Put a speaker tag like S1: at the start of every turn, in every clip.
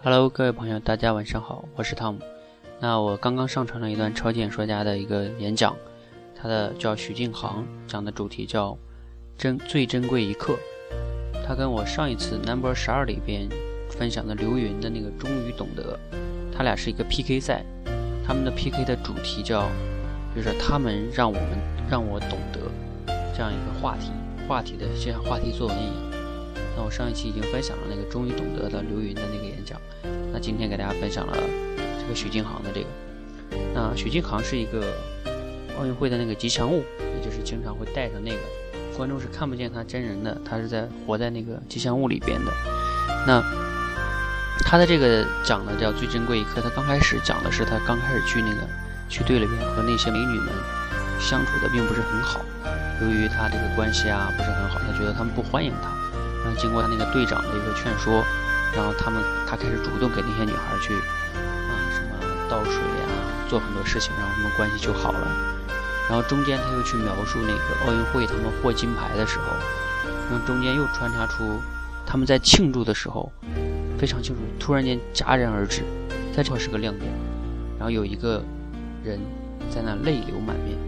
S1: Hello，各位朋友，大家晚上好，我是汤姆。那我刚刚上传了一段超级演说家的一个演讲，他的叫许晋航，讲的主题叫珍最珍贵一刻。他跟我上一次 Number 十二里边分享的刘云的那个终于懂得，他俩是一个 PK 赛，他们的 PK 的主题叫就是他们让我们让我懂得这样一个话题，话题的就像话题作文一样。那我上一期已经分享了那个终于懂得的刘云的那个演讲，那今天给大家分享了这个许晋航的这个。那许晋航是一个奥运会的那个吉祥物，也就是经常会带上那个，观众是看不见他真人的，他是在活在那个吉祥物里边的。那他的这个讲的叫最珍贵一刻，他刚开始讲的是他刚开始去那个去队里边和那些美女们相处的并不是很好，由于他这个关系啊不是很好，他觉得他们不欢迎他。然后经过他那个队长的一个劝说，然后他们他开始主动给那些女孩去啊什么倒水呀，做很多事情，然后他们关系就好了。然后中间他又去描述那个奥运会他们获金牌的时候，然后中间又穿插出他们在庆祝的时候非常清楚，突然间戛然而止，在这块是个亮点。然后有一个人在那泪流满面，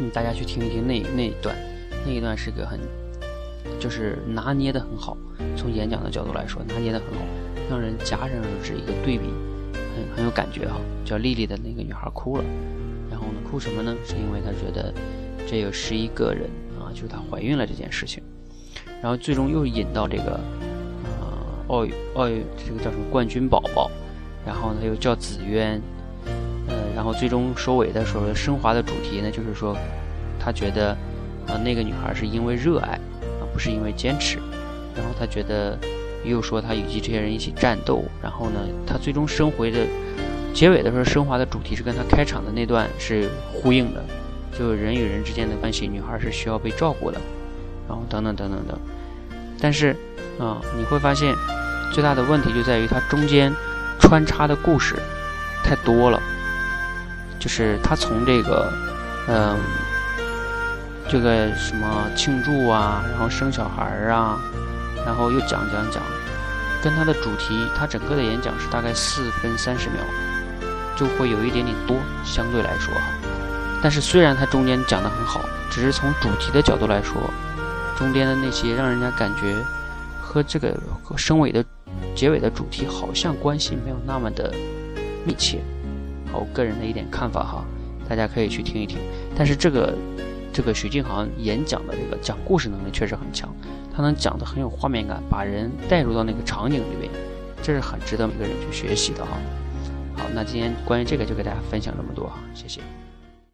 S1: 嗯，大家去听一听那那一段，那一段是个很。就是拿捏的很好，从演讲的角度来说，拿捏的很好，让人戛然而止。一个对比，很很有感觉哈。叫丽丽的那个女孩哭了，然后呢，哭什么呢？是因为她觉得这有十一个人啊，就是她怀孕了这件事情。然后最终又引到这个啊奥运奥运这个叫什么冠军宝宝，然后呢又叫紫渊，呃，然后最终收尾的时候升华的主题呢，就是说他觉得啊那个女孩是因为热爱。不是因为坚持，然后他觉得，又说他与这些人一起战斗，然后呢，他最终升回的结尾的时候升华的主题是跟他开场的那段是呼应的，就人与人之间的关系，女孩是需要被照顾的，然后等等等等等，但是啊，你会发现最大的问题就在于它中间穿插的故事太多了，就是他从这个嗯。这个什么庆祝啊，然后生小孩儿啊，然后又讲讲讲，跟他的主题，他整个的演讲是大概四分三十秒，就会有一点点多，相对来说哈。但是虽然他中间讲的很好，只是从主题的角度来说，中间的那些让人家感觉和这个和升尾的结尾的主题好像关系没有那么的密切。好，我个人的一点看法哈，大家可以去听一听。但是这个。这个徐静航演讲的这个讲故事能力确实很强，他能讲的很有画面感，把人带入到那个场景里面，这是很值得每个人去学习的啊。好，那今天关于这个就给大家分享这么多啊，谢谢。